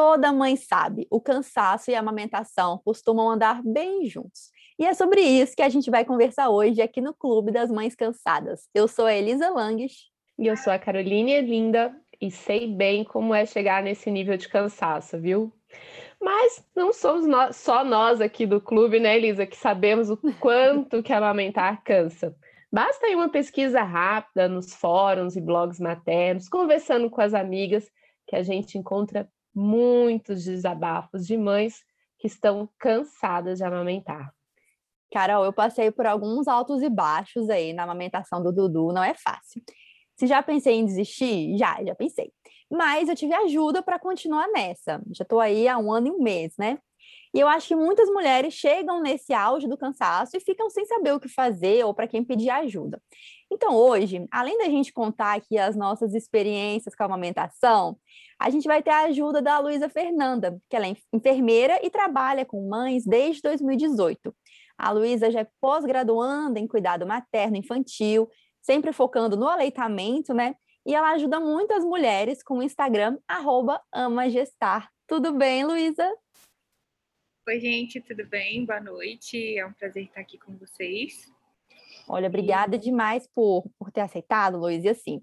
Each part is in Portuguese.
Toda mãe sabe, o cansaço e a amamentação costumam andar bem juntos. E é sobre isso que a gente vai conversar hoje aqui no Clube das Mães Cansadas. Eu sou a Elisa Langes. E eu sou a Caroline Linda e sei bem como é chegar nesse nível de cansaço, viu? Mas não somos nós, só nós aqui do clube, né, Elisa, que sabemos o quanto que amamentar cansa. Basta aí uma pesquisa rápida nos fóruns e blogs maternos, conversando com as amigas, que a gente encontra muitos desabafos de mães que estão cansadas de amamentar. Carol, eu passei por alguns altos e baixos aí na amamentação do Dudu, não é fácil. Se já pensei em desistir? Já, já pensei. Mas eu tive ajuda para continuar nessa. Já estou aí há um ano e um mês, né? E eu acho que muitas mulheres chegam nesse auge do cansaço e ficam sem saber o que fazer ou para quem pedir ajuda. Então, hoje, além da gente contar aqui as nossas experiências com a amamentação, a gente vai ter a ajuda da Luísa Fernanda, que ela é enfermeira e trabalha com mães desde 2018. A Luísa já é pós-graduanda em cuidado materno infantil, sempre focando no aleitamento, né? E ela ajuda muitas mulheres com o Instagram, amagestar. Tudo bem, Luísa? Oi, gente, tudo bem? Boa noite. É um prazer estar aqui com vocês. Olha, obrigada demais por, por ter aceitado, Luiz. E assim,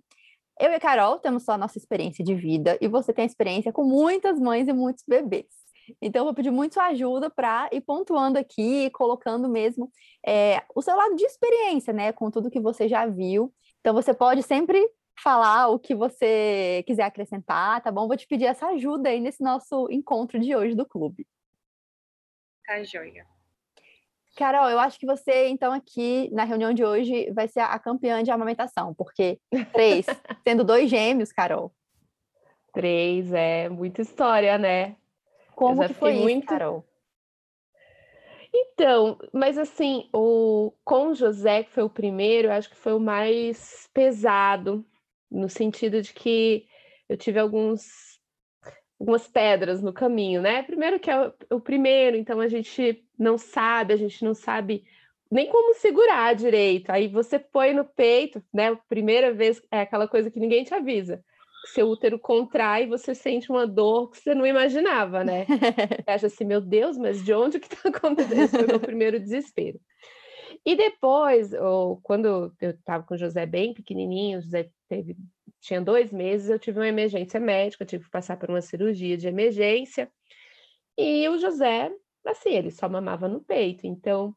eu e a Carol temos só a nossa experiência de vida e você tem experiência com muitas mães e muitos bebês. Então, eu vou pedir muito sua ajuda para ir pontuando aqui, colocando mesmo é, o seu lado de experiência, né, com tudo que você já viu. Então, você pode sempre falar o que você quiser acrescentar, tá bom? Vou te pedir essa ajuda aí nesse nosso encontro de hoje do clube. Tá joia. Carol, eu acho que você, então, aqui na reunião de hoje vai ser a campeã de amamentação, porque três, sendo dois gêmeos, Carol. Três, é muita história, né? Como que foi muito... isso, Carol? Então, mas assim, o com o José, que foi o primeiro, eu acho que foi o mais pesado, no sentido de que eu tive alguns algumas pedras no caminho, né? Primeiro que é o, o, primeiro, então a gente não sabe, a gente não sabe nem como segurar direito. Aí você põe no peito, né? Primeira vez é aquela coisa que ninguém te avisa. Seu útero contrai e você sente uma dor que você não imaginava, né? Você acha assim, meu Deus, mas de onde que tá acontecendo? Esse foi o meu primeiro desespero. E depois, ou, quando eu estava com o José bem pequenininho, o José teve tinha dois meses, eu tive uma emergência médica, tive que passar por uma cirurgia de emergência. E o José, assim, ele só mamava no peito. Então,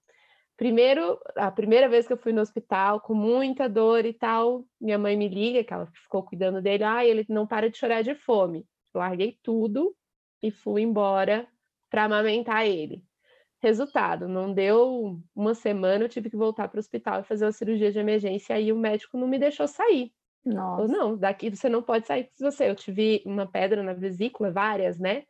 primeiro, a primeira vez que eu fui no hospital, com muita dor e tal, minha mãe me liga, que ela ficou cuidando dele, ah, ele não para de chorar de fome. larguei tudo e fui embora para amamentar ele. Resultado, não deu uma semana, eu tive que voltar para o hospital e fazer uma cirurgia de emergência, aí o médico não me deixou sair. Nossa. Ou não, daqui você não pode sair se você. Eu tive uma pedra na vesícula, várias, né?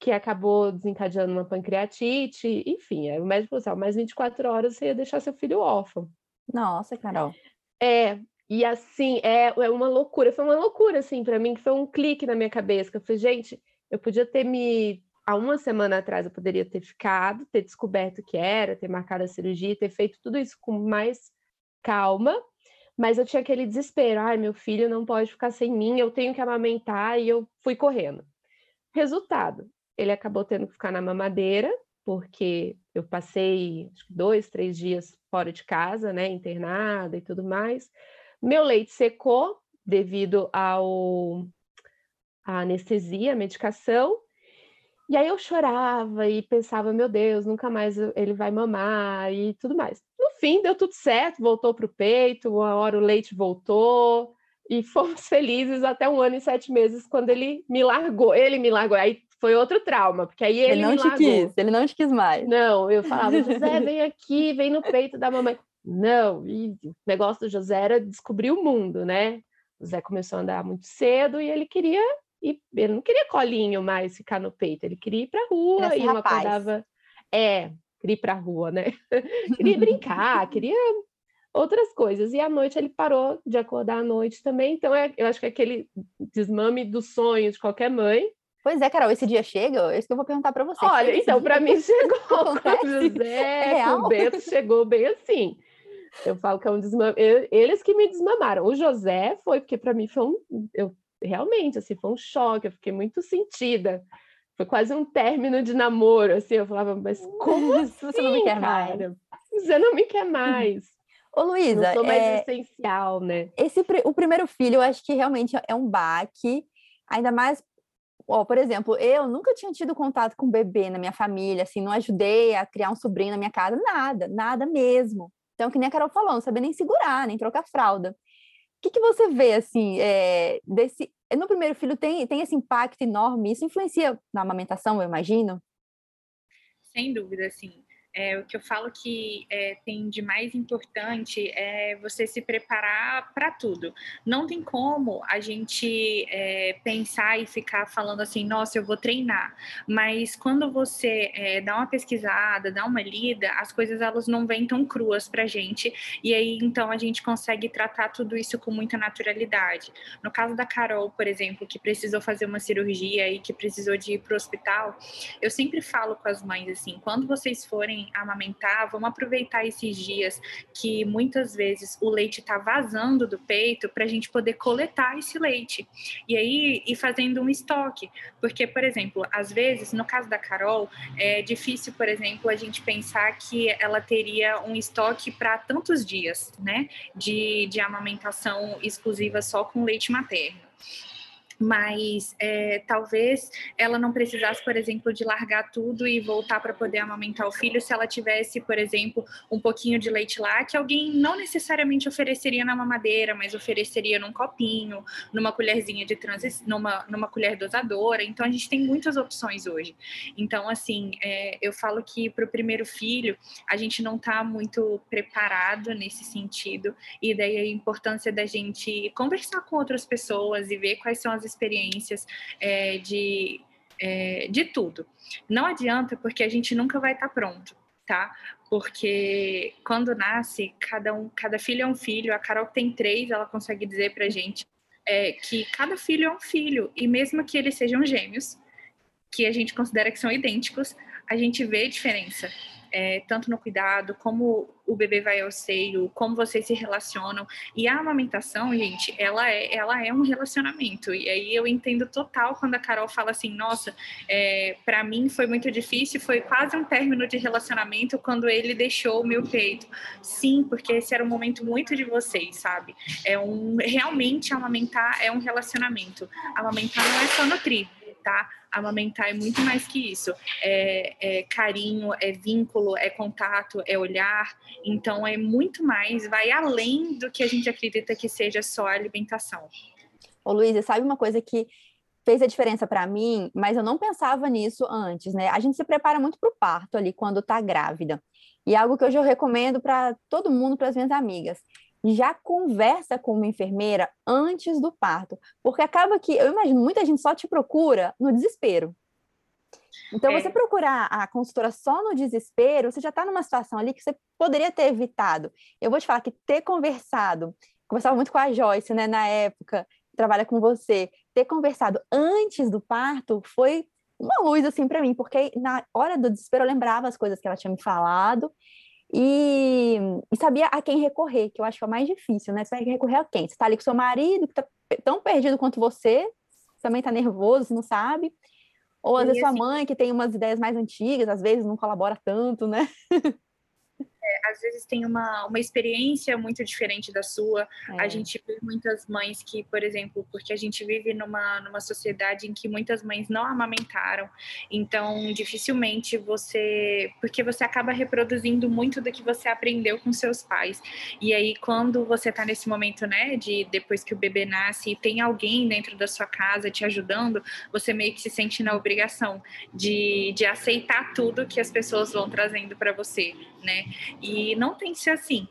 Que acabou desencadeando uma pancreatite, enfim, o médico falou assim, mais 24 horas você ia deixar seu filho órfão. Nossa, Carol. É, e assim, é, é uma loucura, foi uma loucura, assim, para mim, que foi um clique na minha cabeça, que eu falei, gente, eu podia ter me há uma semana atrás eu poderia ter ficado, ter descoberto o que era, ter marcado a cirurgia, ter feito tudo isso com mais calma, mas eu tinha aquele desespero, ai, meu filho não pode ficar sem mim, eu tenho que amamentar, e eu fui correndo. Resultado, ele acabou tendo que ficar na mamadeira, porque eu passei dois, três dias fora de casa, né, internada e tudo mais. Meu leite secou devido ao a anestesia, a medicação, e aí eu chorava e pensava, meu Deus, nunca mais ele vai mamar e tudo mais. No fim, deu tudo certo, voltou para o peito, uma hora o leite voltou e fomos felizes até um ano e sete meses quando ele me largou. Ele me largou, aí foi outro trauma, porque aí ele, ele não te quis, ele não te quis mais. Não, eu falava, José, vem aqui, vem no peito da mamãe. Não, e o negócio do José era descobrir o mundo, né? O José começou a andar muito cedo e ele queria e ele não queria colinho mais ficar no peito, ele queria ir pra rua e não acordava. É, queria ir pra rua, né? queria brincar, queria outras coisas. E à noite ele parou de acordar à noite também. Então, é, eu acho que é aquele desmame do sonho de qualquer mãe. Pois é, Carol, esse dia chega? É isso que eu vou perguntar para você. Olha, então, para mim chegou. o José, é o Beto, chegou bem assim. Eu falo que é um desmame. Eles que me desmamaram. O José foi, porque para mim foi um. Eu realmente, assim, foi um choque, eu fiquei muito sentida. Foi quase um término de namoro, assim. Eu falava, mas como assim, você não me quer mais? Você não me quer mais. Ô, Luísa, não sou mais é... essencial, né? Esse, o primeiro filho, eu acho que realmente é um baque, ainda mais Ó, por exemplo, eu nunca tinha tido contato com bebê na minha família, assim, não ajudei a criar um sobrinho na minha casa, nada, nada mesmo. Então, que nem a Carol falou, não sabia nem segurar, nem trocar fralda. O que, que você vê, assim, é, desse... No primeiro filho tem, tem esse impacto enorme, isso influencia na amamentação, eu imagino? Sem dúvida, sim. É, o que eu falo que é, tem de mais importante é você se preparar para tudo. Não tem como a gente é, pensar e ficar falando assim, nossa, eu vou treinar. Mas quando você é, dá uma pesquisada, dá uma lida, as coisas elas não vêm tão cruas para gente. E aí então a gente consegue tratar tudo isso com muita naturalidade. No caso da Carol, por exemplo, que precisou fazer uma cirurgia e que precisou de ir para o hospital, eu sempre falo com as mães assim, quando vocês forem amamentar, vamos aproveitar esses dias que muitas vezes o leite está vazando do peito para a gente poder coletar esse leite. E aí ir fazendo um estoque. Porque, por exemplo, às vezes, no caso da Carol, é difícil, por exemplo, a gente pensar que ela teria um estoque para tantos dias, né? De, de amamentação exclusiva só com leite materno mas é, talvez ela não precisasse, por exemplo, de largar tudo e voltar para poder amamentar o filho se ela tivesse, por exemplo, um pouquinho de leite lá que alguém não necessariamente ofereceria na mamadeira, mas ofereceria num copinho, numa colherzinha de transição, numa, numa colher dosadora. Então a gente tem muitas opções hoje. Então, assim, é, eu falo que para o primeiro filho a gente não está muito preparado nesse sentido, e daí a importância da gente conversar com outras pessoas e ver quais são as experiências é, de, é, de tudo. Não adianta, porque a gente nunca vai estar tá pronto, tá? Porque quando nasce, cada, um, cada filho é um filho. A Carol tem três, ela consegue dizer pra gente é, que cada filho é um filho, e mesmo que eles sejam gêmeos, que a gente considera que são idênticos, a gente vê diferença é, tanto no cuidado, como o bebê vai ao seio, como vocês se relacionam. E a amamentação, gente, ela é, ela é um relacionamento. E aí eu entendo total quando a Carol fala assim: nossa, é, para mim foi muito difícil, foi quase um término de relacionamento quando ele deixou o meu peito. Sim, porque esse era um momento muito de vocês, sabe? É um realmente amamentar é um relacionamento. Amamentar não é só nutrir, tá? Amamentar é muito mais que isso. É, é, carinho, é vínculo, é contato, é olhar. Então, é muito mais, vai além do que a gente acredita que seja só a alimentação. Ô, Luísa, sabe uma coisa que fez a diferença para mim, mas eu não pensava nisso antes, né? A gente se prepara muito para o parto ali quando tá grávida. E é algo que hoje eu recomendo para todo mundo, para as minhas amigas já conversa com uma enfermeira antes do parto, porque acaba que, eu imagino, muita gente só te procura no desespero. Então, é. você procurar a consultora só no desespero, você já está numa situação ali que você poderia ter evitado. Eu vou te falar que ter conversado, conversava muito com a Joyce, né, na época, que trabalha com você, ter conversado antes do parto foi uma luz, assim, para mim, porque na hora do desespero eu lembrava as coisas que ela tinha me falado e, e, sabia a quem recorrer, que eu acho que é o mais difícil, né? Você vai recorrer a quem? Você está ali com seu marido, que está tão perdido quanto você, também está nervoso, não sabe. Ou às e vezes assim, sua mãe, que tem umas ideias mais antigas, às vezes não colabora tanto, né? Às vezes tem uma, uma experiência muito diferente da sua. É. A gente vê muitas mães que, por exemplo, porque a gente vive numa, numa sociedade em que muitas mães não amamentaram, então dificilmente você. Porque você acaba reproduzindo muito do que você aprendeu com seus pais. E aí, quando você está nesse momento, né, de depois que o bebê nasce e tem alguém dentro da sua casa te ajudando, você meio que se sente na obrigação de, de aceitar tudo que as pessoas vão trazendo para você, né? E não tem que ser assim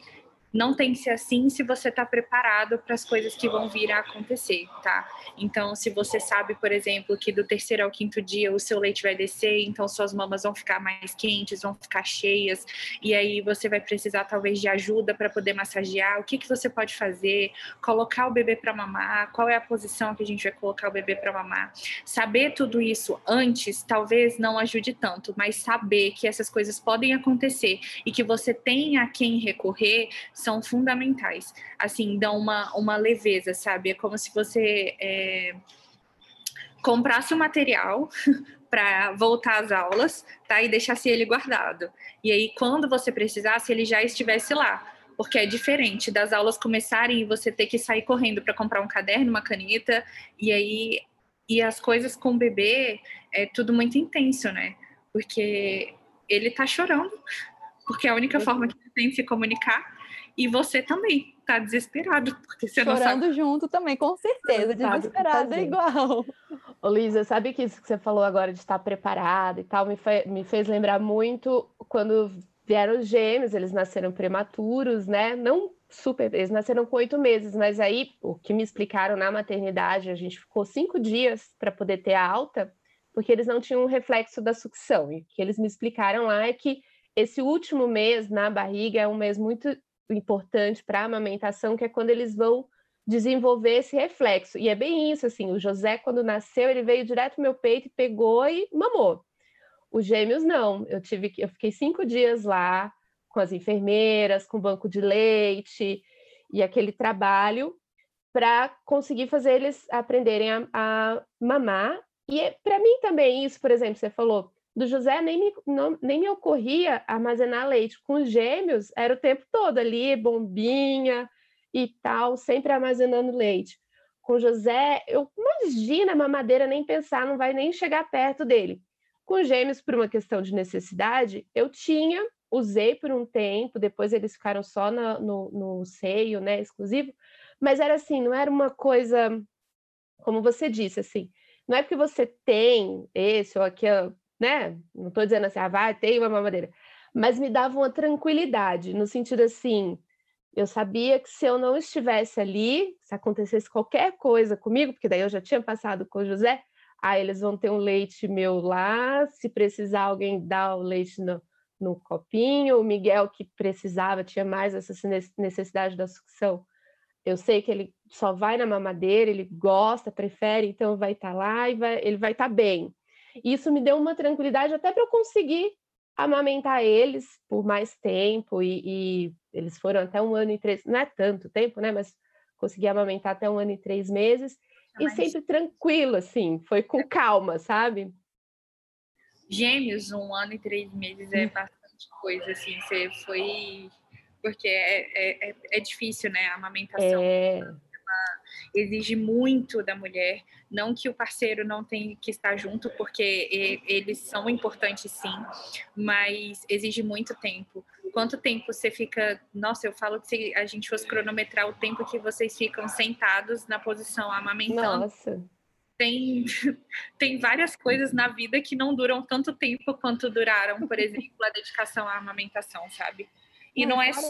não tem que ser assim se você está preparado para as coisas que vão vir a acontecer, tá? Então, se você sabe, por exemplo, que do terceiro ao quinto dia o seu leite vai descer, então suas mamas vão ficar mais quentes, vão ficar cheias, e aí você vai precisar talvez de ajuda para poder massagear. O que, que você pode fazer? Colocar o bebê para mamar? Qual é a posição que a gente vai colocar o bebê para mamar? Saber tudo isso antes talvez não ajude tanto, mas saber que essas coisas podem acontecer e que você tem a quem recorrer são fundamentais. Assim, dão uma, uma leveza, sabe? É como se você é, comprasse o material para voltar às aulas, tá? E deixasse ele guardado. E aí, quando você precisasse, ele já estivesse lá. Porque é diferente das aulas começarem e você ter que sair correndo para comprar um caderno, uma caneta, e aí e as coisas com o bebê é tudo muito intenso, né? Porque ele tá chorando, porque é a única forma que ele tem de se comunicar, e você também tá desesperado, porque você Chorando não sabe. junto também, com certeza, desesperado é igual. Ô, Lisa, sabe que isso que você falou agora de estar preparada e tal, me, fe me fez lembrar muito quando vieram os gêmeos, eles nasceram prematuros, né? Não super, eles nasceram com oito meses, mas aí o que me explicaram na maternidade, a gente ficou cinco dias para poder ter a alta, porque eles não tinham um reflexo da sucção. E o que eles me explicaram lá é que esse último mês na barriga é um mês muito importante para a amamentação, que é quando eles vão desenvolver esse reflexo. E é bem isso, assim, o José, quando nasceu, ele veio direto no meu peito e pegou e mamou. Os gêmeos, não. Eu tive eu fiquei cinco dias lá com as enfermeiras, com o banco de leite e aquele trabalho para conseguir fazer eles aprenderem a, a mamar. E é, para mim também isso, por exemplo, você falou, do José nem me, não, nem me ocorria armazenar leite. Com os gêmeos, era o tempo todo ali, bombinha e tal, sempre armazenando leite. Com José, eu imagina a mamadeira nem pensar, não vai nem chegar perto dele. Com gêmeos, por uma questão de necessidade, eu tinha, usei por um tempo, depois eles ficaram só no, no seio, né, exclusivo, mas era assim, não era uma coisa, como você disse, assim, não é porque você tem esse ou aquele, né? Não estou dizendo assim, ah, vai, tem uma mamadeira. Mas me dava uma tranquilidade, no sentido assim, eu sabia que se eu não estivesse ali, se acontecesse qualquer coisa comigo, porque daí eu já tinha passado com o José, aí eles vão ter um leite meu lá, se precisar alguém dar o leite no, no copinho, o Miguel que precisava, tinha mais essa necessidade da sucção. Eu sei que ele só vai na mamadeira, ele gosta, prefere, então vai estar tá lá e vai, ele vai estar tá bem. Isso me deu uma tranquilidade até para eu conseguir amamentar eles por mais tempo e, e, eles foram até um ano e três, não é tanto tempo, né? Mas consegui amamentar até um ano e três meses Mas... e sempre tranquilo, assim, foi com calma, sabe? Gêmeos, um ano e três meses é hum. bastante coisa, assim, você foi porque é, é, é, é difícil, né? A amamentação. É exige muito da mulher. Não que o parceiro não tenha que estar junto, porque eles são importantes sim, mas exige muito tempo. Quanto tempo você fica. Nossa, eu falo que se a gente fosse cronometrar o tempo que vocês ficam sentados na posição amamentando. Nossa. Tem, tem várias coisas na vida que não duram tanto tempo quanto duraram, por exemplo, a dedicação à amamentação, sabe? E não é só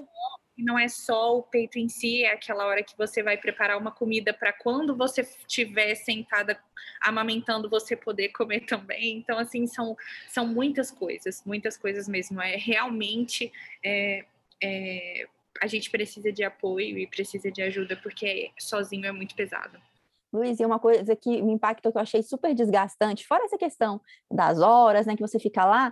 não é só o peito em si, é aquela hora que você vai preparar uma comida para quando você estiver sentada amamentando você poder comer também. Então, assim, são, são muitas coisas, muitas coisas mesmo. É realmente é, é, a gente precisa de apoio e precisa de ajuda, porque sozinho é muito pesado. Luiz, e uma coisa que me impactou que eu achei super desgastante, fora essa questão das horas, né, que você fica lá,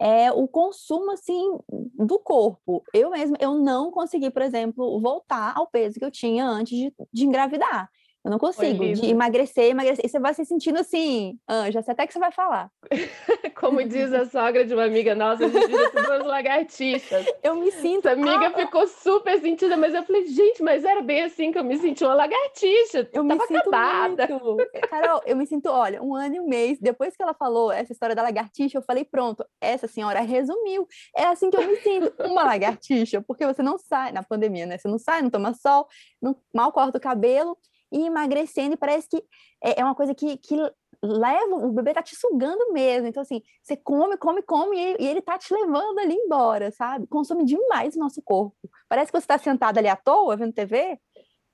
é o consumo assim do corpo. Eu mesma eu não consegui, por exemplo, voltar ao peso que eu tinha antes de, de engravidar. Eu não consigo, de emagrecer, emagrecer. E você vai se sentindo assim, Anja, até que você vai falar. Como diz a sogra de uma amiga nossa, a gente vira duas lagartixas. Eu me sinto. Essa amiga ah, ficou super sentida, mas eu falei, gente, mas era bem assim que eu me senti uma lagartixa. Eu me sinto acabada. Muito. Carol, eu me sinto, olha, um ano e um mês, depois que ela falou essa história da lagartixa, eu falei, pronto, essa senhora resumiu. É assim que eu me sinto, uma lagartixa, porque você não sai na pandemia, né? Você não sai, não toma sol, não, mal corta o cabelo e emagrecendo, e parece que é, é uma coisa que, que leva, o bebê tá te sugando mesmo. Então, assim, você come, come, come, e, ele tá te levando ali embora, sabe? Consome demais o nosso corpo. Parece que você tá sentado ali à toa, vendo TV,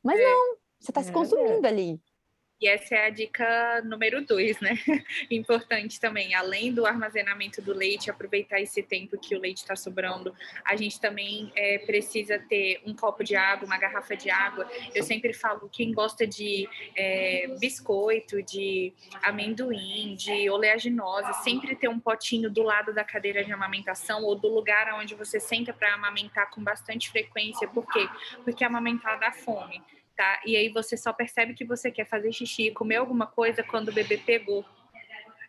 mas é. não, você tá é, se consumindo é. ali. E essa é a dica número dois, né? Importante também, além do armazenamento do leite, aproveitar esse tempo que o leite está sobrando, a gente também é, precisa ter um copo de água, uma garrafa de água. Eu sempre falo, quem gosta de é, biscoito, de amendoim, de oleaginose, sempre ter um potinho do lado da cadeira de amamentação ou do lugar onde você senta para amamentar com bastante frequência. Por quê? Porque amamentar dá fome tá? E aí você só percebe que você quer fazer xixi, comer alguma coisa quando o bebê pegou.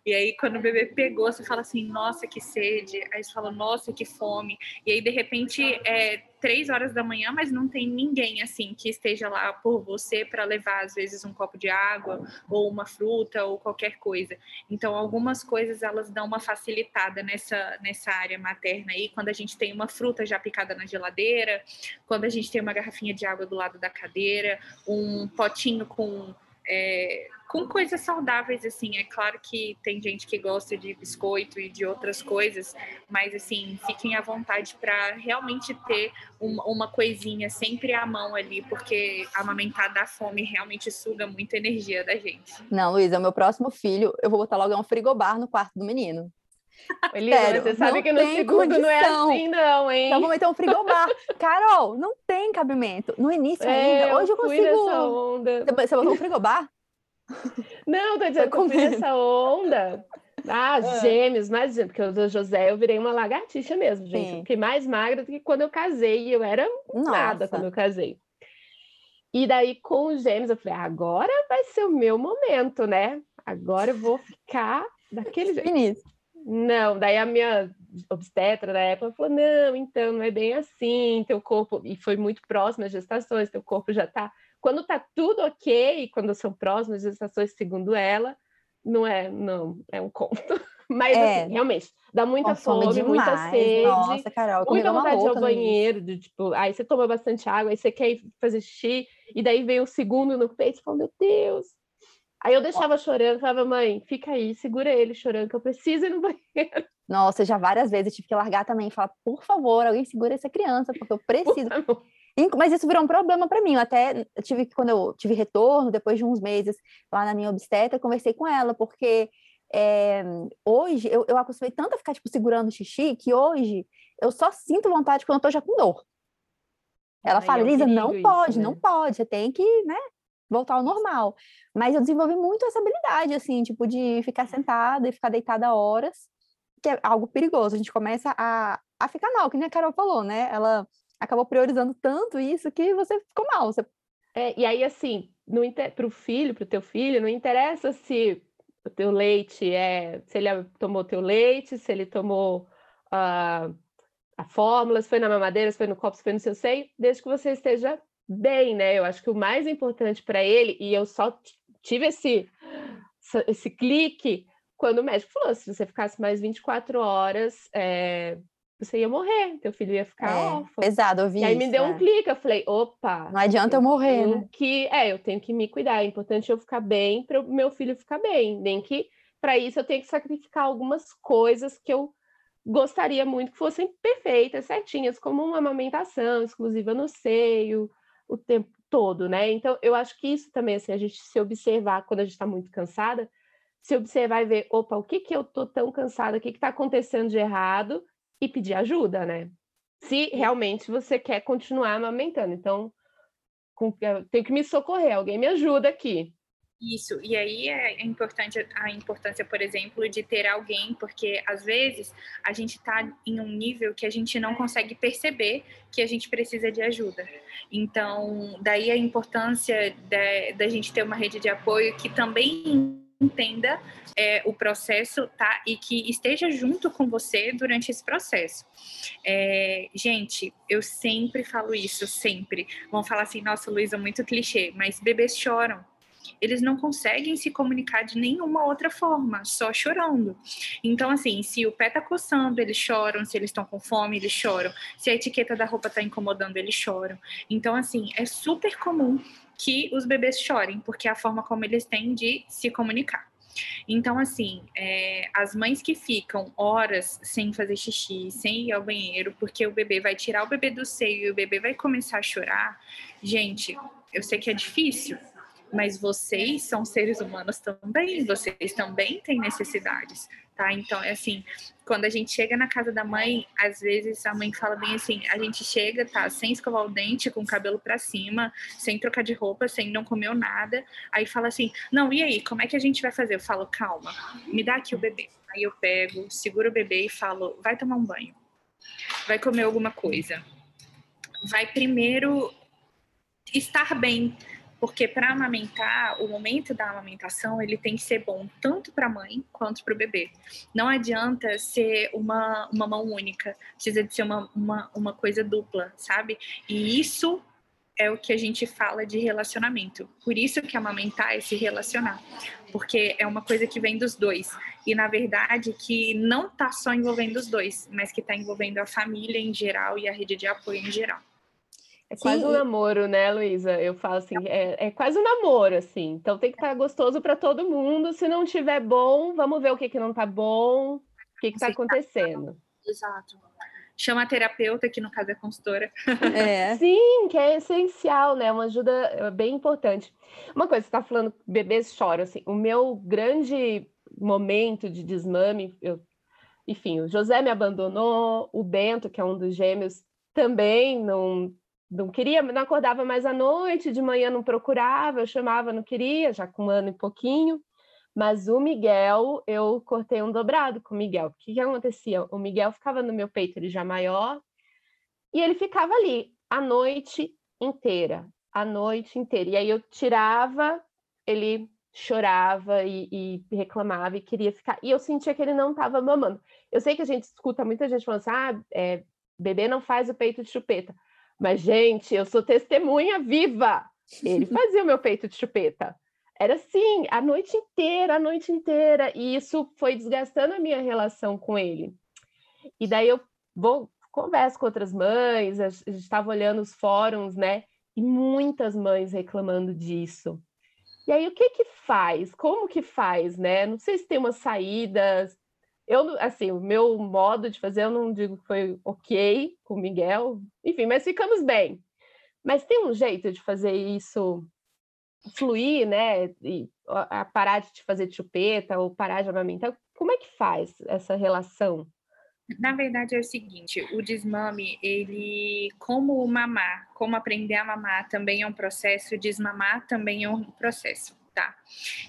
E aí, quando o bebê pegou, você fala assim, nossa, que sede. Aí você fala, nossa, que fome. E aí, de repente, é três horas da manhã, mas não tem ninguém, assim, que esteja lá por você para levar, às vezes, um copo de água ou uma fruta ou qualquer coisa. Então, algumas coisas, elas dão uma facilitada nessa, nessa área materna aí, quando a gente tem uma fruta já picada na geladeira, quando a gente tem uma garrafinha de água do lado da cadeira, um potinho com é, com coisas saudáveis, assim. É claro que tem gente que gosta de biscoito e de outras coisas, mas, assim, fiquem à vontade para realmente ter uma, coisinha sempre à mão ali, porque amamentar da fome realmente suga muita energia da gente. Não, Luísa, o meu próximo filho, eu vou botar logo um frigobar no quarto do menino. Elisa, Sério, você sabe que no segundo condição. não é assim, não, hein? Então vou meter um frigobar. Carol, não tem cabimento. No início é, ainda. Hoje eu, eu consigo. Nessa onda. Você botou um frigobar? Não, tô dizendo que eu fui nessa onda. Ah, ah, gêmeos, mas porque o do José eu virei uma lagartixa mesmo, gente. Sim. fiquei mais magra do que quando eu casei. Eu era Nossa. nada quando eu casei. E daí, com os gêmeos, eu falei, agora vai ser o meu momento, né? Agora eu vou ficar daquele jeito. Não, daí a minha obstetra da época falou: não, então não é bem assim, teu corpo, e foi muito próximo às gestações, teu corpo já tá. Quando tá tudo ok, quando são próximas gestações, segundo ela, não é, não, é um conto. Mas, é. assim, realmente, dá muita fome, demais. muita sede. Nossa, Carol, muita vontade de ir ao banheiro, de, tipo, aí você toma bastante água, aí você quer fazer xixi, e daí vem o segundo no peito e fala, meu Deus, Aí eu deixava chorando, falava, mãe, fica aí, segura ele chorando, que eu preciso ir no banheiro. Nossa, já várias vezes eu tive que largar também e falar, por favor, alguém segura essa criança, porque eu preciso. Mas isso virou um problema para mim. Eu até tive que, quando eu tive retorno, depois de uns meses lá na minha obstetra, conversei com ela, porque é, hoje eu, eu acostumei tanto a ficar tipo, segurando o xixi que hoje eu só sinto vontade quando eu tô já com dor. Ela Ai, fala, é Lisa, não pode, isso, né? não pode, você tem que, né, voltar ao normal. Mas eu desenvolvi muito essa habilidade, assim, tipo, de ficar sentada e ficar deitada horas, que é algo perigoso. A gente começa a, a ficar mal, que nem a Carol falou, né? Ela acabou priorizando tanto isso que você ficou mal. Você... É, e aí, assim, para o filho, para o teu filho, não interessa se o teu leite é. Se ele tomou teu leite, se ele tomou uh, a fórmula, se foi na mamadeira, se foi no copo, se foi no seu seio, desde que você esteja bem, né? Eu acho que o mais importante para ele, e eu só tive esse, esse clique quando o médico falou: se você ficasse mais 24 horas, é, você ia morrer, teu filho ia ficar é, órfão. Pesado, eu vi. E aí me deu é. um clique, eu falei: opa. Não adianta eu, eu morrer, né? Que, é, eu tenho que me cuidar, é importante eu ficar bem para o meu filho ficar bem. Nem que para isso eu tenho que sacrificar algumas coisas que eu gostaria muito que fossem perfeitas, certinhas, como uma amamentação exclusiva no seio, o tempo todo, né? Então, eu acho que isso também, assim, a gente se observar quando a gente está muito cansada, se observar e ver, opa, o que que eu tô tão cansada, o que que tá acontecendo de errado e pedir ajuda, né? Se realmente você quer continuar amamentando. Então, com, tenho que me socorrer, alguém me ajuda aqui. Isso, e aí é importante a importância, por exemplo, de ter alguém, porque às vezes a gente está em um nível que a gente não consegue perceber que a gente precisa de ajuda. Então, daí a importância da gente ter uma rede de apoio que também entenda é, o processo, tá? E que esteja junto com você durante esse processo. É, gente, eu sempre falo isso, sempre. Vão falar assim, nossa, Luísa, muito clichê, mas bebês choram eles não conseguem se comunicar de nenhuma outra forma, só chorando. Então, assim, se o pé tá coçando, eles choram, se eles estão com fome, eles choram, se a etiqueta da roupa tá incomodando, eles choram. Então, assim, é super comum que os bebês chorem, porque é a forma como eles têm de se comunicar. Então, assim, é, as mães que ficam horas sem fazer xixi, sem ir ao banheiro, porque o bebê vai tirar o bebê do seio e o bebê vai começar a chorar, gente, eu sei que é difícil, mas vocês são seres humanos também, vocês também têm necessidades, tá? Então, é assim, quando a gente chega na casa da mãe, às vezes a mãe fala bem assim, a gente chega, tá, sem escovar o dente, com o cabelo para cima, sem trocar de roupa, sem não comer nada, aí fala assim, não, e aí, como é que a gente vai fazer? Eu falo, calma, me dá aqui o bebê. Aí eu pego, seguro o bebê e falo, vai tomar um banho, vai comer alguma coisa, vai primeiro estar bem, Porque para amamentar, o momento da amamentação, ele tem que ser bom tanto para a mãe quanto para o bebê. Não adianta ser uma, uma mão única, precisa de ser uma, uma, uma coisa dupla, sabe? E isso é o que a gente fala de relacionamento. Por isso que amamentar é se relacionar, porque é uma coisa que vem dos dois. E na verdade que não está só envolvendo os dois, mas que está envolvendo a família em geral e a rede de apoio em geral. É quase Sim. um namoro, né, Luísa? Eu falo assim, é, é, quase um namoro, assim. Então tem que estar tá gostoso para todo mundo. Se não tiver bom, vamos ver o que, que não está bom, o que está acontecendo. Exato chama a terapeuta, que no caso é consultora. É. Sim, que é essencial, né? Uma ajuda é, bem importante. Uma coisa, você está falando, bebês choram, assim, o meu grande momento de desmame, eu, enfim, o José me abandonou, o Bento, que é um dos gêmeos, também não, não queria, não acordava mais à noite, de manhã não procurava, eu chamava, não queria, já com um ano e pouquinho. Mas o Miguel, eu cortei um dobrado com o Miguel. O que, que acontecia? O Miguel ficava no meu peito, ele já maior, e ele ficava ali a noite inteira, a noite inteira. E aí eu tirava, ele chorava e, e reclamava e queria ficar. E eu sentia que ele não estava mamando. Eu sei que a gente escuta muita gente falando assim: ah, é, bebê não faz o peito de chupeta. Mas, gente, eu sou testemunha viva. Ele fazia o meu peito de chupeta. Era assim, a noite inteira, a noite inteira, e isso foi desgastando a minha relação com ele. E daí eu vou converso com outras mães, a gente estava olhando os fóruns, né? E muitas mães reclamando disso. E aí o que que faz? Como que faz, né? Não sei se tem umas saídas. Eu, assim, o meu modo de fazer, eu não digo que foi ok com o Miguel, enfim, mas ficamos bem. Mas tem um jeito de fazer isso fluir, né? E a parar de fazer chupeta ou parar de amamentar. Como é que faz essa relação? Na verdade é o seguinte, o desmame, ele, como mamar, como aprender a mamar também é um processo, desmamar também é um processo, tá?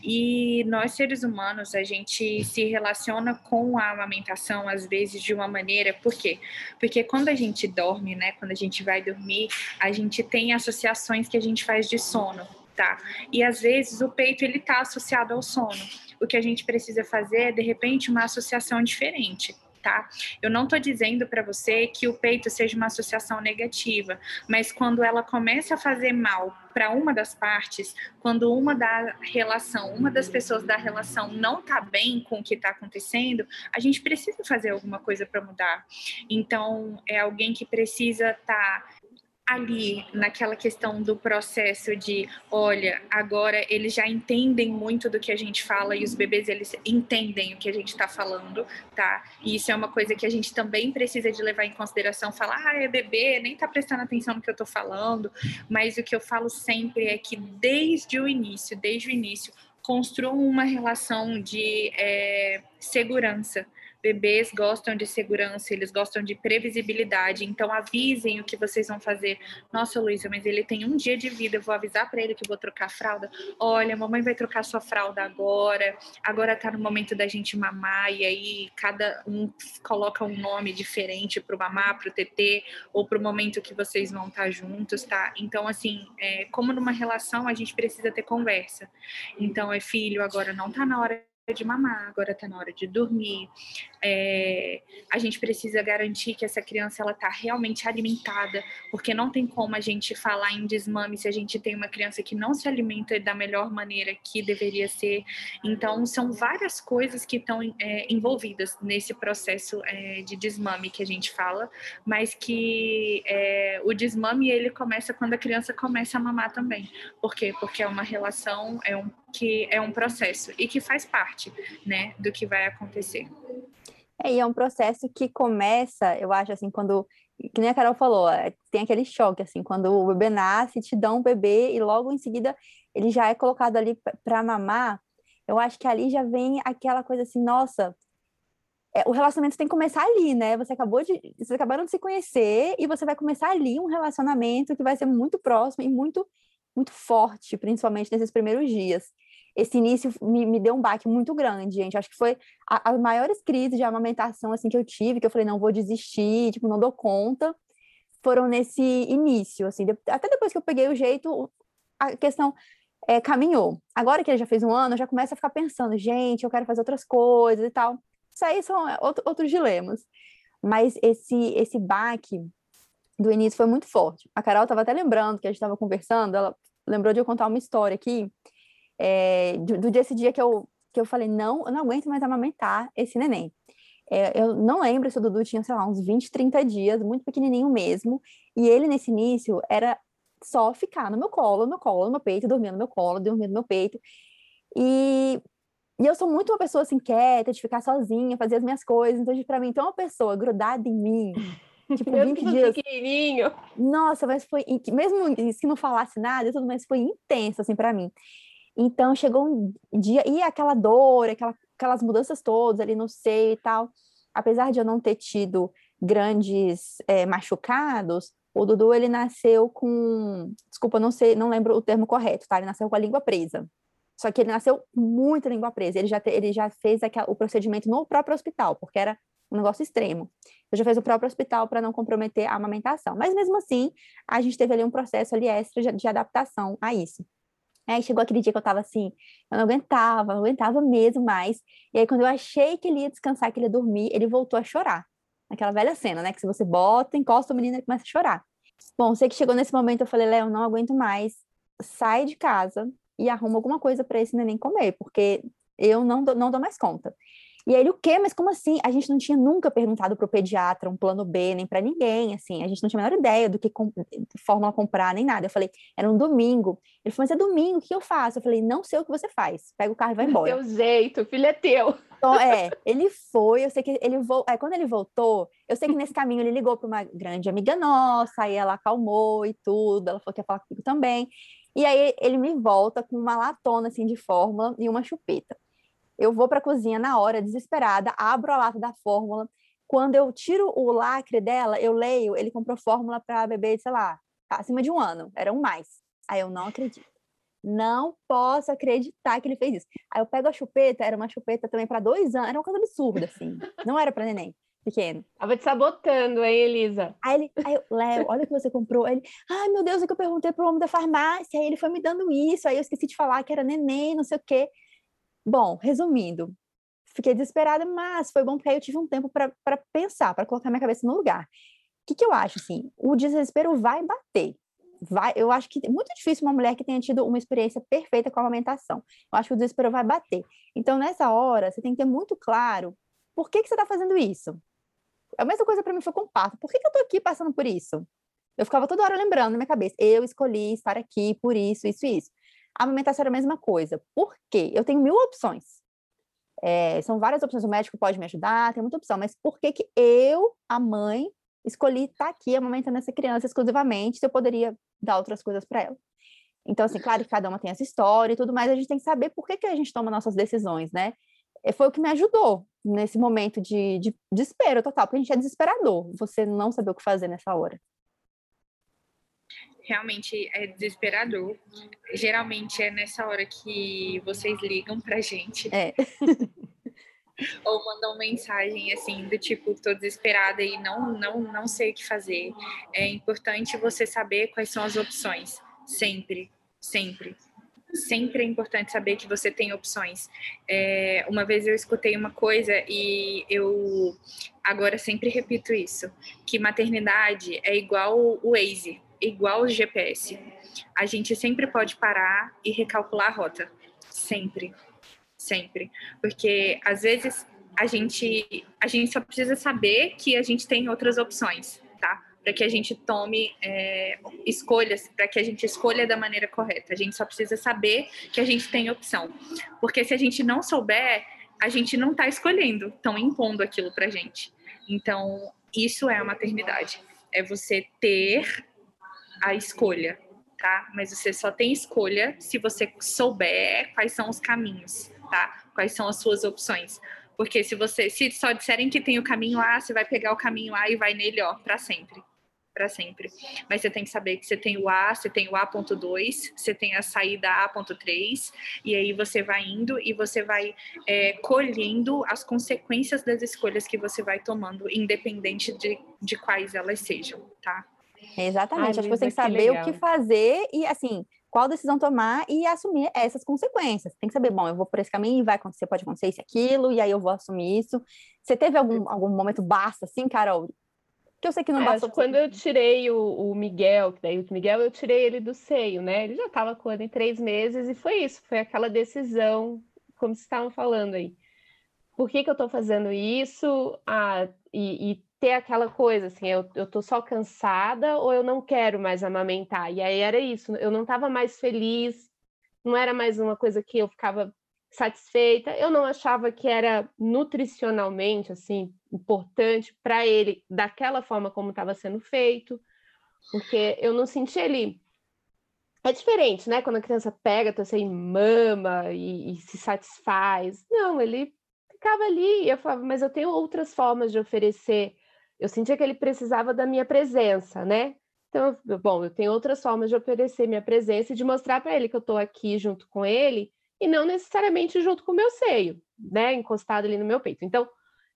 E nós seres humanos, a gente se relaciona com a amamentação às vezes de uma maneira, por quê? Porque quando a gente dorme, né, quando a gente vai dormir, a gente tem associações que a gente faz de sono, tá? E às vezes o peito ele tá associado ao sono. O que a gente precisa fazer é de repente uma associação diferente. Tá? Eu não estou dizendo para você que o peito seja uma associação negativa, mas quando ela começa a fazer mal para uma das partes, quando uma da relação, uma das pessoas da relação não está bem com o que está acontecendo, a gente precisa fazer alguma coisa para mudar. Então, é alguém que precisa estar tá ali naquela questão do processo de, olha, agora eles já entendem muito do que a gente fala e os bebês eles entendem o que a gente está falando, tá? E isso é uma coisa que a gente também precisa de levar em consideração, falar, ah, é bebê, nem tá prestando atenção no que eu estou falando, mas o que eu falo sempre é que desde o início, desde o início, construam uma relação de é, segurança, bebês gostam de segurança, eles gostam de previsibilidade, então avisem o que vocês vão fazer. Nossa, Luísa, mas ele tem um dia de vida, eu vou avisar para ele que vou trocar a fralda. Olha, mamãe vai trocar sua fralda agora, agora tá no momento da gente mamar, e aí cada um coloca um nome diferente para o mamar, para o TT, ou para o momento que vocês vão estar tá juntos, tá? Então, assim, é, como numa relação, a gente precisa ter conversa. Então, é filho, agora não tá na hora de mamar, agora está na hora de dormir. É, a gente precisa garantir que essa criança ela está realmente alimentada, porque não tem como a gente falar em desmame se a gente tem uma criança que não se alimenta da melhor maneira que deveria ser. Então, são várias coisas que estão é, envolvidas nesse processo é, de desmame que a gente fala, mas que é, o desmame ele começa quando a criança começa a mamar também. Por quê? Porque é uma relação, é um que é um processo e que faz parte, né, do que vai acontecer. É, e é um processo que começa, eu acho, assim, quando, que nem a Carol falou, tem aquele choque, assim, quando o bebê nasce, te dá um bebê e logo em seguida ele já é colocado ali para mamar, eu acho que ali já vem aquela coisa assim, nossa, é, o relacionamento tem que começar ali, né? Você acabou de, vocês acabaram de se conhecer e você vai começar ali um relacionamento que vai ser muito próximo e muito, muito forte, principalmente nesses primeiros dias esse início me, me deu um baque muito grande, gente. Acho que foi as maiores crises de amamentação assim que eu tive, que eu falei, não vou desistir, tipo, não dou conta, foram nesse início, assim. De, até depois que eu peguei o jeito, a questão é, caminhou. Agora que ele já fez um ano, eu já começo a ficar pensando, gente, eu quero fazer outras coisas e tal. Isso aí são é, outro, outros dilemas. Mas esse, esse baque do início foi muito forte. A Carol estava até lembrando que a gente estava conversando, ela lembrou de eu contar uma história aqui, é, do, do desse dia que eu, que eu falei, não, eu não aguento mais amamentar esse neném. É, eu não lembro se o Dudu tinha, sei lá, uns 20, 30 dias, muito pequenininho mesmo, e ele, nesse início, era só ficar no meu colo, no meu colo, no meu peito, dormir no meu colo, dormir no meu peito. E, e eu sou muito uma pessoa assim, quieta, de ficar sozinha, fazer as minhas coisas. Então, para mim, ter uma pessoa grudada em mim, tipo, mesmo 20 dias. pequenininho. Nossa, mas foi, mesmo se não falasse nada, tudo, mas foi intenso, assim, para mim. Então, chegou um dia, e aquela dor, aquela, aquelas mudanças todas ali no seio e tal. Apesar de eu não ter tido grandes é, machucados, o Dudu, ele nasceu com. Desculpa, não sei, não lembro o termo correto, tá? Ele nasceu com a língua presa. Só que ele nasceu muito língua presa. Ele já, te, ele já fez aquela, o procedimento no próprio hospital, porque era um negócio extremo. Eu já fez o próprio hospital para não comprometer a amamentação. Mas mesmo assim, a gente teve ali um processo ali extra de, de adaptação a isso. Aí chegou aquele dia que eu tava assim, eu não aguentava, não aguentava mesmo mais. E aí, quando eu achei que ele ia descansar, que ele ia dormir, ele voltou a chorar. Aquela velha cena, né? Que se você bota, encosta o menino, ele começa a chorar. Bom, sei que chegou nesse momento, eu falei, Léo, não aguento mais. Sai de casa e arruma alguma coisa para esse neném comer, porque eu não dou, não dou mais conta. E aí ele, o quê? Mas como assim? A gente não tinha nunca perguntado para o pediatra um plano B, nem para ninguém, assim. A gente não tinha a menor ideia do que com, fórmula comprar, nem nada. Eu falei, era um domingo. Ele falou, mas é domingo, o que eu faço? Eu falei, não sei o que você faz. Pega o carro e vai embora. Teu jeito, filho é teu. Então, é, ele foi, eu sei que ele voltou. É, quando ele voltou, eu sei que nesse caminho ele ligou para uma grande amiga nossa, aí ela acalmou e tudo. Ela falou que ia falar comigo também. E aí ele me volta com uma latona assim de fórmula e uma chupeta. Eu vou para a cozinha na hora, desesperada, abro a lata da fórmula. Quando eu tiro o lacre dela, eu leio, ele comprou fórmula para bebê, sei lá, acima de um ano, era um mais. Aí eu não acredito. Não posso acreditar que ele fez isso. Aí eu pego a chupeta, era uma chupeta também para dois anos, era uma coisa absurda, assim. Não era para neném pequeno. Tava te sabotando, hein, Elisa? Aí ele, aí eu, Léo, olha o que você comprou. Aí ele, ai meu Deus, é que eu perguntei pro homem da farmácia, aí ele foi me dando isso, aí eu esqueci de falar que era neném, não sei o quê. Bom, resumindo, fiquei desesperada, mas foi bom porque aí eu tive um tempo para pensar, para colocar minha cabeça no lugar. O que, que eu acho, assim? O desespero vai bater. Vai, eu acho que é muito difícil uma mulher que tenha tido uma experiência perfeita com a alimentação. Eu acho que o desespero vai bater. Então, nessa hora, você tem que ter muito claro por que, que você está fazendo isso. A mesma coisa para mim foi com o parto. Por que, que eu estou aqui passando por isso? Eu ficava toda hora lembrando na minha cabeça, eu escolhi estar aqui por isso, isso e isso. A amamentação era a mesma coisa. Por quê? Eu tenho mil opções. É, são várias opções. O médico pode me ajudar, tem muita opção. Mas por que, que eu, a mãe, escolhi estar aqui amamentando essa criança exclusivamente se eu poderia dar outras coisas para ela? Então, assim, claro que cada uma tem essa história e tudo mais, a gente tem que saber por que, que a gente toma nossas decisões, né? E foi o que me ajudou nesse momento de, de desespero total, porque a gente é desesperador, você não saber o que fazer nessa hora realmente é desesperador. Geralmente é nessa hora que vocês ligam pra gente. É. Ou mandam mensagem assim do tipo, tô desesperada e não, não, não sei o que fazer. É importante você saber quais são as opções. Sempre, sempre. Sempre é importante saber que você tem opções. É, uma vez eu escutei uma coisa e eu agora sempre repito isso: que maternidade é igual o Waze igual o GPS. A gente sempre pode parar e recalcular a rota. Sempre. Sempre. Porque às vezes a gente, a gente só precisa saber que a gente tem outras opções, tá? Para que a gente tome é, escolhas, para que a gente escolha da maneira correta. A gente só precisa saber que a gente tem opção. Porque se a gente não souber, a gente não está escolhendo, estão impondo aquilo para gente. Então, isso é a maternidade. É você ter a escolha, tá? Mas você só tem escolha se você souber quais são os caminhos, tá? Quais são as suas opções. Porque se você se só disserem que tem o caminho A, você vai pegar o caminho A e vai nele, ó, para sempre. Para sempre. Mas você tem que saber que você tem o A, você tem o A.2, você tem a saída A.3, e aí você vai indo e você vai é, colhendo as consequências das escolhas que você vai tomando, independente de, de quais elas sejam, tá? Exatamente. Ai, Acho que você tem que saber que o que fazer e, assim, qual decisão tomar e assumir essas consequências. Tem que saber, bom, eu vou por esse caminho e vai acontecer, pode acontecer isso aquilo, e aí eu vou assumir isso. Você teve algum, algum momento basta, assim, Carol? Que eu sei que não Nossa, quando eu tirei o, o Miguel, que daí o Miguel eu tirei ele do seio, né? Ele já estava com em três meses e foi isso, foi aquela decisão, como vocês estavam falando aí. Por que, que eu estou fazendo isso? Ah, e, e ter aquela coisa assim, eu, eu tô só cansada ou eu não quero mais amamentar. E aí era isso, eu não estava mais feliz, não era mais uma coisa que eu ficava satisfeita, eu não achava que era nutricionalmente assim importante para ele daquela forma como estava sendo feito, porque eu não sentia ele é diferente, né? Quando a criança pega, então, assim, mama e, e se satisfaz. Não, ele ficava ali. E eu falava, mas eu tenho outras formas de oferecer eu sentia que ele precisava da minha presença, né? Então, bom, eu tenho outras formas de oferecer minha presença e de mostrar para ele que eu estou aqui junto com ele e não necessariamente junto com o meu seio, né? Encostado ali no meu peito. Então,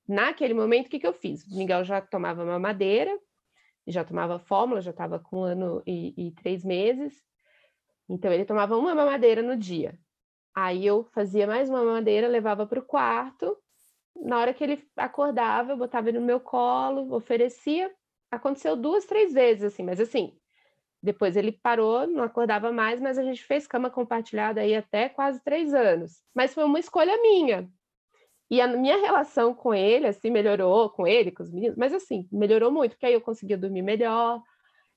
naquele momento, o que, que eu fiz? O Miguel já tomava mamadeira, já tomava fórmula, já estava com um ano e, e três meses. Então, ele tomava uma mamadeira no dia. Aí eu fazia mais uma mamadeira, levava para o quarto na hora que ele acordava, eu botava ele no meu colo, oferecia. Aconteceu duas, três vezes, assim, mas assim, depois ele parou, não acordava mais, mas a gente fez cama compartilhada aí até quase três anos. Mas foi uma escolha minha. E a minha relação com ele, assim, melhorou, com ele, com os meninos, mas assim, melhorou muito, porque aí eu conseguia dormir melhor,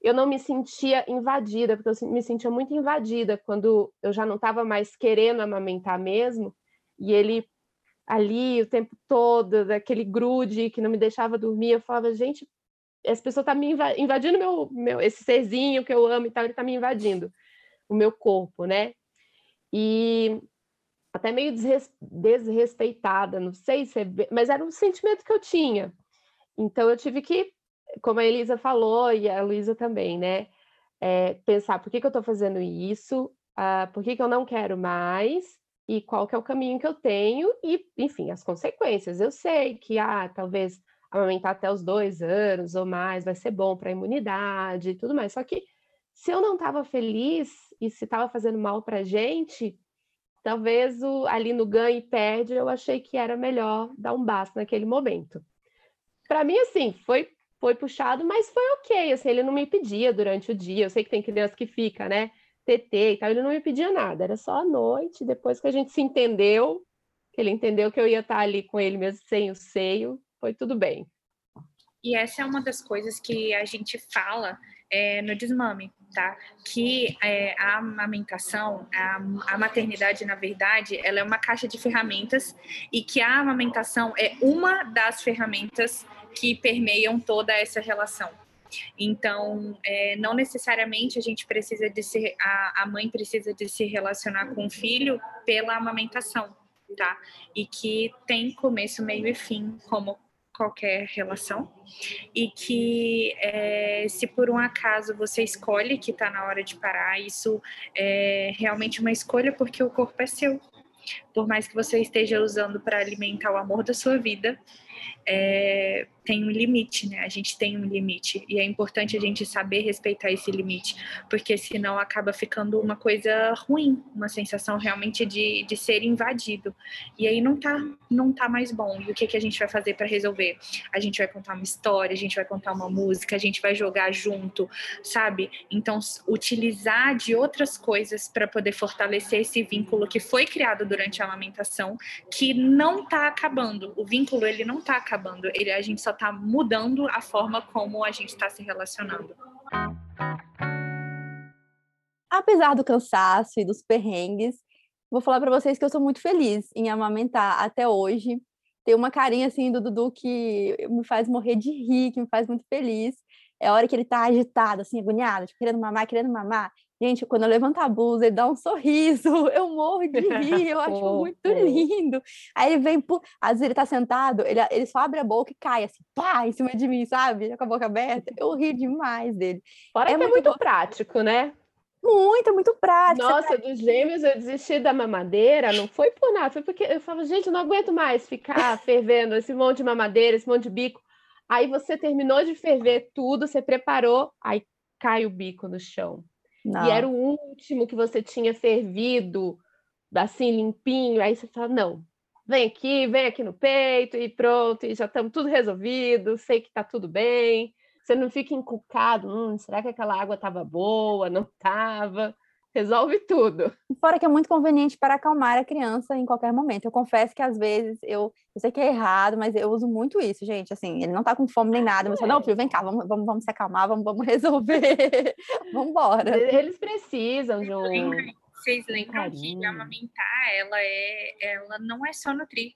eu não me sentia invadida, porque eu me sentia muito invadida quando eu já não estava mais querendo amamentar mesmo, e ele ali o tempo todo, daquele grude que não me deixava dormir. Eu falava, gente, essa pessoa está me invadindo meu, meu, esse serzinho que eu amo e tal, ele está me invadindo o meu corpo, né? E até meio desrespeitada, não sei se é, mas era um sentimento que eu tinha. Então eu tive que, como a Elisa falou e a Luísa também, né? É, pensar por que, que eu estou fazendo isso, uh, por que, que eu não quero mais, e qual que é o caminho que eu tenho e, enfim, as consequências. Eu sei que, ah, talvez amamentar até os dois anos ou mais vai ser bom para a imunidade e tudo mais. Só que se eu não estava feliz e se estava fazendo mal para a gente, talvez o, ali no ganho e perde eu achei que era melhor dar um basta naquele momento. Para mim, assim, foi foi puxado, mas foi ok, assim, ele não me pedia durante o dia. Eu sei que tem criança que fica, né? TT e tal, ele não me pedia nada, era só à noite, depois que a gente se entendeu, que ele entendeu que eu ia estar ali com ele mesmo sem o seio, foi tudo bem. E essa é uma das coisas que a gente fala é, no desmame, tá? Que é, a amamentação, a, a, maternidade, na verdade, ela é uma caixa de ferramentas e que a amamentação é uma das ferramentas que permeiam toda essa relação. Então, é, não necessariamente a gente precisa de se, a, a mãe precisa de se relacionar com o filho pela amamentação, tá? E que tem começo, meio e fim, como qualquer relação e que é, se por um acaso você escolhe que está na hora de parar, isso é realmente uma escolha porque o corpo é seu. Por mais que você esteja usando para alimentar o amor da sua vida, é, tem um limite, né? A gente tem um limite e é importante a gente saber respeitar esse limite, porque senão acaba ficando uma coisa ruim, uma sensação realmente de, de ser invadido. E aí não tá, não tá mais bom. E o que, que a gente vai fazer para resolver? A gente vai contar uma história, a gente vai contar uma música, a gente vai jogar junto, sabe? Então, utilizar de outras coisas para poder fortalecer esse vínculo que foi criado durante a amamentação, que não tá acabando. O vínculo, ele não tá acabando. Ele, a gente só está mudando a forma como a gente está se relacionando. Apesar do cansaço e dos perrengues, vou falar para vocês que eu sou muito feliz em amamentar até hoje. Tem uma carinha assim do Dudu que me faz morrer de rir, que me faz muito feliz. É a hora que ele tá agitado, assim, agoniado, tipo, querendo mamar, querendo mamar. Gente, quando eu levanto a blusa, ele dá um sorriso, eu morro de rir, eu acho muito lindo. Aí ele vem, às vezes ele tá sentado, ele, ele só abre a boca e cai assim, pá, em cima de mim, sabe? Com a boca aberta. Eu ri demais dele. Fora é que é muito é muito prático, né? Muito, muito prático. Nossa, dos gêmeos eu desisti da mamadeira, não foi por nada, foi porque eu falava, gente, eu não aguento mais ficar fervendo esse monte de mamadeira, esse monte de bico. Aí você terminou de ferver tudo, você preparou, aí cai o bico no chão. Não. e era o último que você tinha fervido, assim, limpinho, aí você fala, não, vem aqui, vem aqui no peito e pronto, e já estamos tudo resolvido, sei que está tudo bem. Você não fica encucado, hum, será que aquela água estava boa, não estava? Resolve tudo. Fora que é muito conveniente para acalmar a criança em qualquer momento. Eu confesso que às vezes eu, eu sei que é errado, mas eu uso muito isso, gente. Assim, ele não tá com fome nem nada, mas eu não, filho, vem cá, vamos, vamos, vamos se acalmar, vamos, vamos resolver. vamos embora. Eles precisam de um. Vocês lembram que amamentar, ela é, ela não é só nutrir.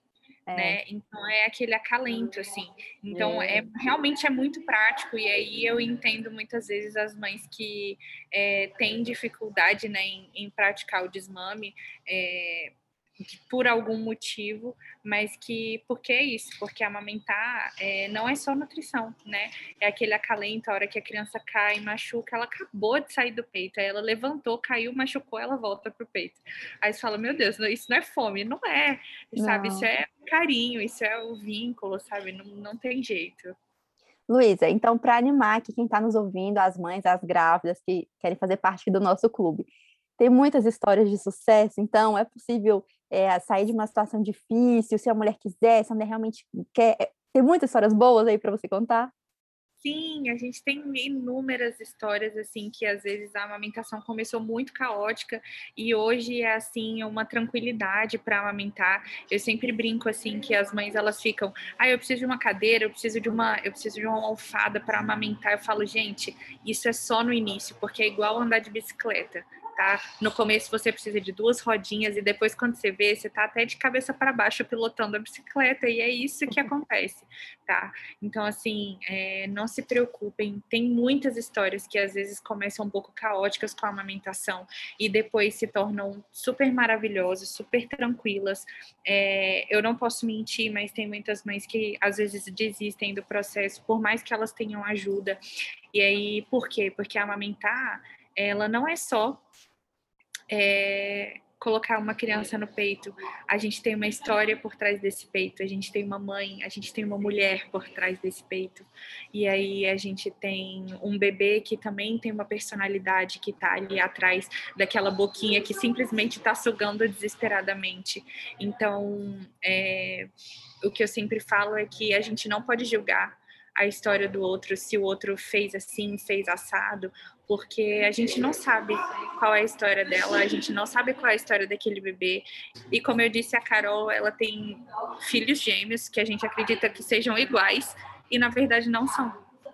É. Né? Então é aquele acalento, assim. Então é. é. realmente é muito prático, e aí eu entendo muitas vezes as mães que é, têm dificuldade né, em, em praticar o desmame. Por algum motivo, mas que porque é isso, porque amamentar é, não é só nutrição, né? É aquele acalento, a hora que a criança cai, machuca, ela acabou de sair do peito, aí ela levantou, caiu, machucou, ela volta pro peito. Aí você fala, meu Deus, isso não é fome, não é, sabe? Não. Isso é carinho, isso é o vínculo, sabe? Não, não tem jeito. Luísa, então, para animar aqui quem está nos ouvindo, as mães, as grávidas que querem fazer parte do nosso clube, tem muitas histórias de sucesso, então é possível é, sair de uma situação difícil, se a mulher quiser, se a mulher realmente quer. É, tem muitas histórias boas aí para você contar? Sim, a gente tem inúmeras histórias assim que às vezes a amamentação começou muito caótica e hoje é assim uma tranquilidade para amamentar. Eu sempre brinco assim que as mães elas ficam, ah, eu preciso de uma cadeira, eu preciso de uma, eu preciso de uma almofada para amamentar. Eu falo, gente, isso é só no início, porque é igual andar de bicicleta tá? No começo você precisa de duas rodinhas e depois quando você vê, você tá até de cabeça para baixo pilotando a bicicleta e é isso que acontece, tá? Então assim, é, não se preocupem, tem muitas histórias que às vezes começam um pouco caóticas com a amamentação e depois se tornam super maravilhosas, super tranquilas. É, eu não posso mentir, mas tem muitas mães que às vezes desistem do processo, por mais que elas tenham ajuda. E aí, por quê? Porque amamentar ela não é só é, colocar uma criança no peito. A gente tem uma história por trás desse peito, a gente tem uma mãe, a gente tem uma mulher por trás desse peito. E aí a gente tem um bebê que também tem uma personalidade que está ali atrás daquela boquinha que simplesmente está sugando desesperadamente. Então, é, o que eu sempre falo é que a gente não pode julgar a história do outro, se o outro fez assim, fez assado, porque a gente não sabe qual é a história dela, a gente não sabe qual é a história daquele bebê. E como eu disse, a Carol, ela tem filhos gêmeos que a gente acredita que sejam iguais e na verdade não são.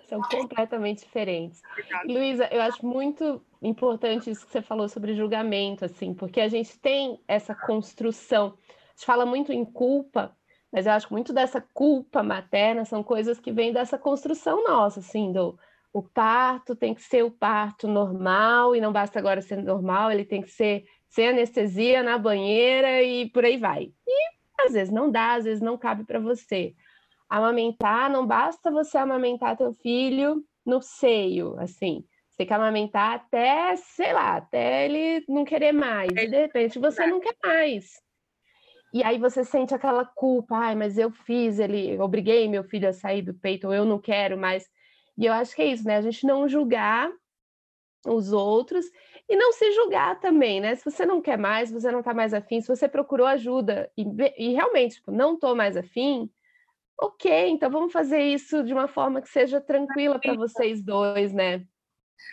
São completamente diferentes. Luísa, eu acho muito importante isso que você falou sobre julgamento, assim, porque a gente tem essa construção. A gente fala muito em culpa, mas eu acho que muito dessa culpa materna são coisas que vêm dessa construção nossa, assim, do o parto tem que ser o parto normal, e não basta agora ser normal, ele tem que ser sem anestesia na banheira e por aí vai. E às vezes não dá, às vezes não cabe para você. Amamentar, não basta você amamentar teu filho no seio, assim. Você tem que amamentar até, sei lá, até ele não querer mais. E de repente você não quer mais. E aí você sente aquela culpa, ai, mas eu fiz, ele, obriguei meu filho a sair do peito, ou eu não quero mais. E eu acho que é isso, né? A gente não julgar os outros e não se julgar também, né? Se você não quer mais, se você não tá mais afim, se você procurou ajuda e, e realmente tipo, não tô mais afim, ok, então vamos fazer isso de uma forma que seja tranquila para vocês dois, né?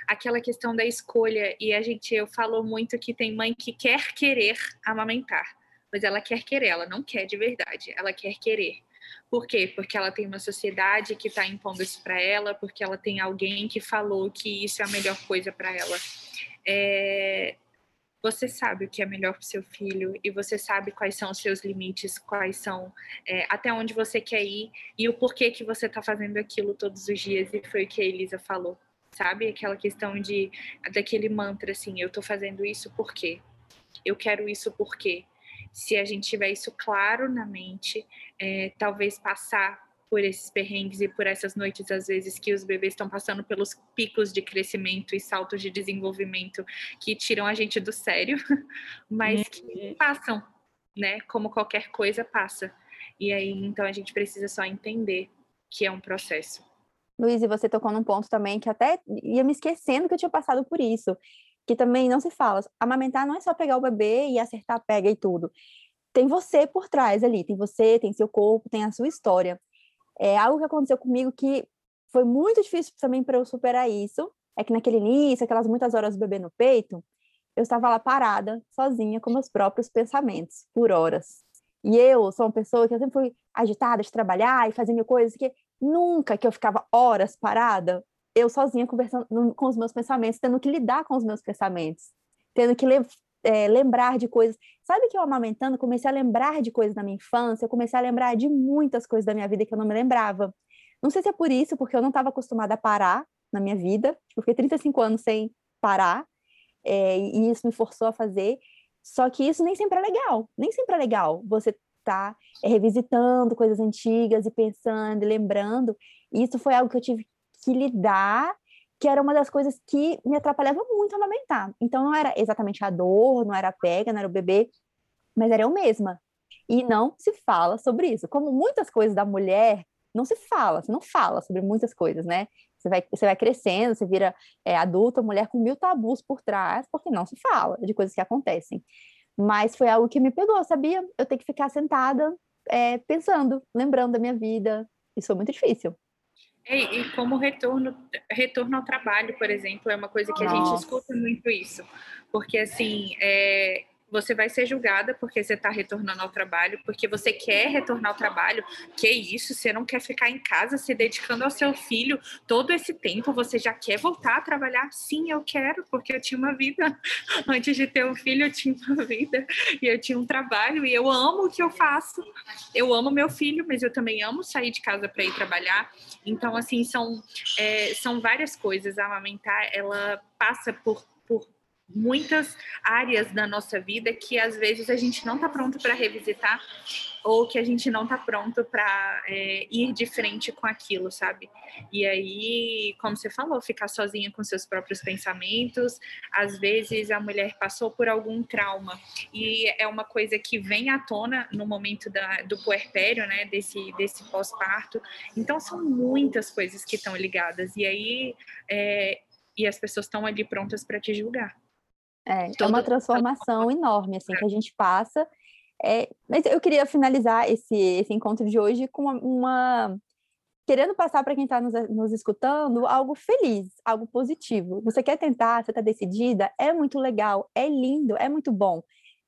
Aquela questão da escolha, e a gente, eu falo muito que tem mãe que quer querer amamentar, mas ela quer querer, ela não quer de verdade, ela quer querer. Por quê? Porque ela tem uma sociedade que está impondo isso para ela, porque ela tem alguém que falou que isso é a melhor coisa para ela. É... Você sabe o que é melhor para seu filho e você sabe quais são os seus limites, quais são é, até onde você quer ir e o porquê que você está fazendo aquilo todos os dias. E foi o que a Elisa falou, sabe? Aquela questão de daquele mantra assim, eu estou fazendo isso por quê? Eu quero isso por quê? Se a gente tiver isso claro na mente, é, talvez passar por esses perrengues e por essas noites, às vezes, que os bebês estão passando pelos picos de crescimento e saltos de desenvolvimento que tiram a gente do sério, mas que uhum. passam, né? Como qualquer coisa passa. E aí, então, a gente precisa só entender que é um processo. Luiz, e você tocou num ponto também que até ia me esquecendo que eu tinha passado por isso, que também não se fala. Amamentar não é só pegar o bebê e acertar, pega e tudo. Tem você por trás ali, tem você, tem seu corpo, tem a sua história. É algo que aconteceu comigo que foi muito difícil também para eu superar isso. É que naquele início, aquelas muitas horas do bebê no peito, eu estava lá parada, sozinha, com meus próprios pensamentos, por horas. E eu sou uma pessoa que eu sempre fui agitada de trabalhar e fazer mil coisas, que nunca que eu ficava horas parada, eu sozinha conversando com os meus pensamentos, tendo que lidar com os meus pensamentos, tendo que é, lembrar de coisas. Sabe que eu amamentando, comecei a lembrar de coisas da minha infância, eu comecei a lembrar de muitas coisas da minha vida que eu não me lembrava. Não sei se é por isso, porque eu não estava acostumada a parar na minha vida. Eu fiquei 35 anos sem parar, é, e isso me forçou a fazer. Só que isso nem sempre é legal, nem sempre é legal. Você tá é, revisitando coisas antigas e pensando e lembrando. E isso foi algo que eu tive que lidar, que era uma das coisas que me atrapalhava muito a amamentar. Então não era exatamente a dor, não era a pega, não era o bebê, mas era eu mesma. E não se fala sobre isso. Como muitas coisas da mulher não se fala, você não fala sobre muitas coisas, né? Você vai, você vai crescendo, você vira é, adulta, mulher com mil tabus por trás, porque não se fala de coisas que acontecem. Mas foi algo que me pegou, sabia? Eu tenho que ficar sentada é, pensando, lembrando da minha vida. Isso foi muito difícil. E, e, como retorno, retorno ao trabalho, por exemplo, é uma coisa que a Nossa. gente escuta muito isso. Porque, assim, é, você vai ser julgada porque você está retornando ao trabalho, porque você quer retornar ao trabalho. Que isso? Você não quer ficar em casa se dedicando ao seu filho todo esse tempo? Você já quer voltar a trabalhar? Sim, eu quero, porque eu tinha uma vida. Antes de ter um filho, eu tinha uma vida e eu tinha um trabalho e eu amo o que eu faço. Eu amo meu filho, mas eu também amo sair de casa para ir trabalhar. Então, assim, são, é, são várias coisas. A amamentar, ela passa por, por muitas áreas da nossa vida que às vezes a gente não está pronto para revisitar ou que a gente não está pronto para é, ir de frente com aquilo, sabe? E aí, como você falou, ficar sozinha com seus próprios pensamentos. Às vezes a mulher passou por algum trauma e é uma coisa que vem à tona no momento da, do puerpério, né? Desse, desse pós-parto. Então são muitas coisas que estão ligadas e aí é, e as pessoas estão ali prontas para te julgar. É, é uma transformação enorme, assim, que a gente passa. É, mas eu queria finalizar esse, esse encontro de hoje com uma, uma querendo passar para quem está nos, nos, escutando algo feliz, algo positivo. Você quer tentar, você está decidida, é muito legal, é lindo, é muito bom.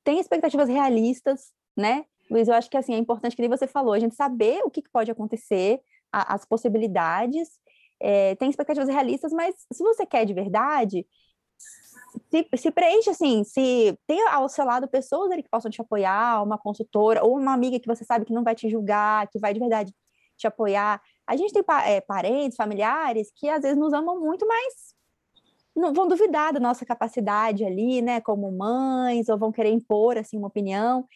Tem expectativas realistas, né? Luiz, eu acho que assim, é importante que nem você falou, a gente saber o que, que pode acontecer, a, as possibilidades, é, tem expectativas realistas, mas se você quer de verdade, se, se preenche assim, se tem ao seu lado pessoas ali que possam te apoiar, uma consultora, ou uma amiga que você sabe que não vai te julgar, que vai de verdade te apoiar. A gente tem é, parentes, familiares que às vezes nos amam muito, mas não vão duvidar da nossa capacidade ali, né, como mães, ou vão querer impor assim uma opinião.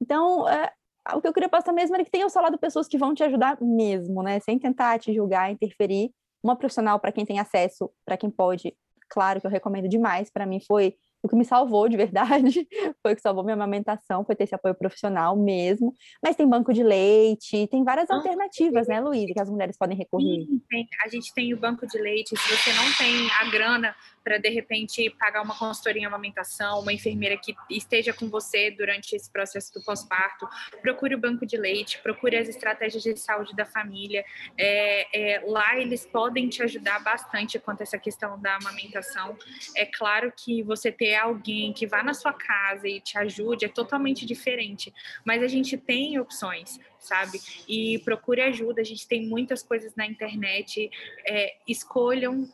Então, é, o que eu queria passar mesmo era que tem ao seu lado pessoas que vão te ajudar mesmo, né, sem tentar te julgar, interferir. Uma profissional para quem tem acesso, para quem pode claro que eu recomendo demais. Para mim foi o que me salvou de verdade, foi o que salvou minha amamentação, foi ter esse apoio profissional mesmo. Mas tem banco de leite, tem várias ah, alternativas, né, Luísa, que as mulheres podem recorrer. Sim, tem. A gente tem o banco de leite, se você não tem a grana para de repente pagar uma consultoria em amamentação, uma enfermeira que esteja com você durante esse processo do pós-parto, procure o banco de leite, procure as estratégias de saúde da família. É, é, lá eles podem te ajudar bastante quanto a essa questão da amamentação. É claro que você ter alguém que vá na sua casa e te ajude é totalmente diferente, mas a gente tem opções sabe? E procure ajuda, a gente tem muitas coisas na internet. É, escolham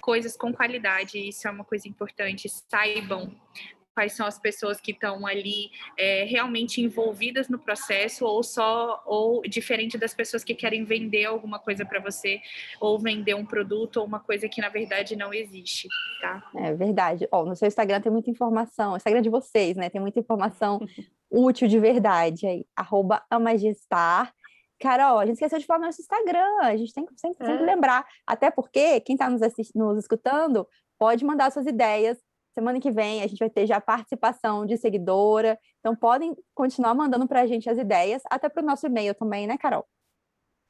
coisas com qualidade, isso é uma coisa importante. Saibam quais são as pessoas que estão ali é, realmente envolvidas no processo ou só ou diferente das pessoas que querem vender alguma coisa para você ou vender um produto ou uma coisa que na verdade não existe, tá? É verdade. Ó, no seu Instagram tem muita informação, o Instagram de vocês, né? Tem muita informação útil de verdade aí. Arroba Amagestar. Carol, a gente esqueceu de falar no nosso Instagram, a gente tem que sempre, sempre é. lembrar. Até porque quem está nos, nos escutando pode mandar suas ideias. Semana que vem a gente vai ter já participação de seguidora. Então podem continuar mandando para a gente as ideias, até para o nosso e-mail também, né, Carol?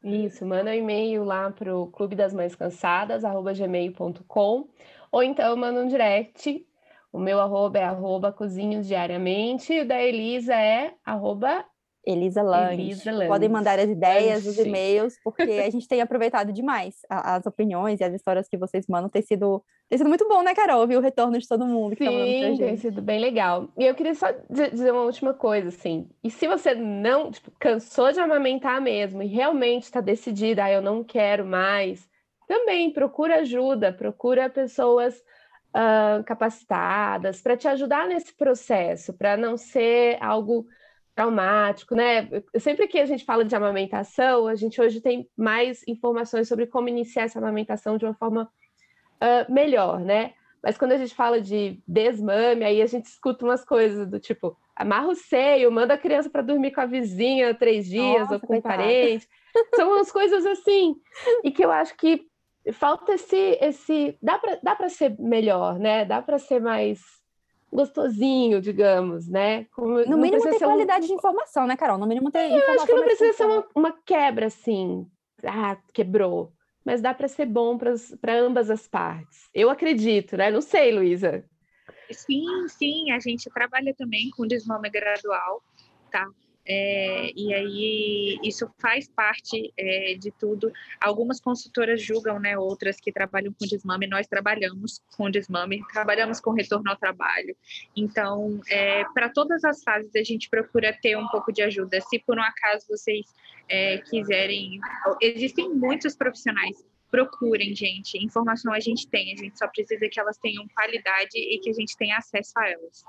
Isso, manda um e-mail lá para o clube das mães cansadas, arroba gmail.com, ou então manda um direct. O meu arroba é arroba cozinhos diariamente, e o da Elisa é arroba Elisa Lange. Podem mandar as ideias, Lange. os e-mails, porque a gente tem aproveitado demais as opiniões e as histórias que vocês mandam. Tem sido, tem sido muito bom, né, Carol? Ouvir o retorno de todo mundo que Sim, tá mandando pra gente. tem sido bem legal. E eu queria só dizer uma última coisa, assim. E se você não, tipo, cansou de amamentar mesmo e realmente está decidida, ah, eu não quero mais, também procura ajuda, procura pessoas uh, capacitadas para te ajudar nesse processo, para não ser algo traumático, né? Sempre que a gente fala de amamentação, a gente hoje tem mais informações sobre como iniciar essa amamentação de uma forma uh, melhor, né? Mas quando a gente fala de desmame, aí a gente escuta umas coisas do tipo, amarra o seio, manda a criança para dormir com a vizinha três dias Nossa, ou com o parente. São umas coisas assim. E que eu acho que falta esse. esse dá para dá ser melhor, né? Dá para ser mais gostosinho, digamos, né? Como, no mínimo ter qualidade um... de informação, né, Carol? No mínimo ter Eu acho que não precisa ser uma, uma, quebra assim, ah, quebrou. Mas dá para ser bom para ambas as partes. Eu acredito, né? Não sei, Luísa. Sim, sim, a gente trabalha também com desmame gradual, tá? É, e aí isso faz parte é, de tudo. Algumas consultoras julgam, né, outras que trabalham com desmame. Nós trabalhamos com desmame, trabalhamos com retorno ao trabalho. Então, é, para todas as fases a gente procura ter um pouco de ajuda. Se por um acaso vocês é, quiserem, existem muitos profissionais procurem, gente. Informação a gente tem, a gente só precisa que elas tenham qualidade e que a gente tenha acesso a elas.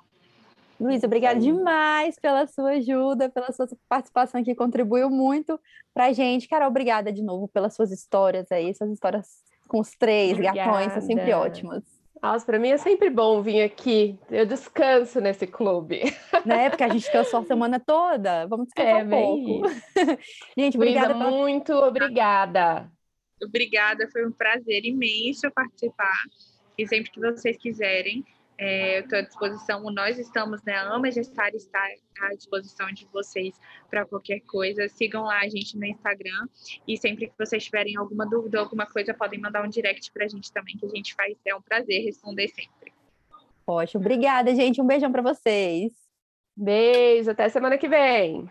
Luiz, obrigada demais pela sua ajuda, pela sua participação que contribuiu muito para a gente. Carol, obrigada de novo pelas suas histórias aí, suas histórias com os três obrigada. gatões, são sempre ótimas. Nossa, para mim é sempre bom vir aqui. Eu descanso nesse clube. Né? Porque a gente cansou a semana toda. Vamos descansar é, um pouco. gente, obrigada. Luísa, pela... muito obrigada. Obrigada, foi um prazer imenso participar. E sempre que vocês quiserem, é, eu estou à disposição, nós estamos, né? A Ama Gestar está à disposição de vocês para qualquer coisa. Sigam lá a gente no Instagram e sempre que vocês tiverem alguma dúvida, alguma coisa, podem mandar um direct para a gente também, que a gente faz. É um prazer responder sempre. Poxa, obrigada, gente. Um beijão para vocês. Beijo, até semana que vem.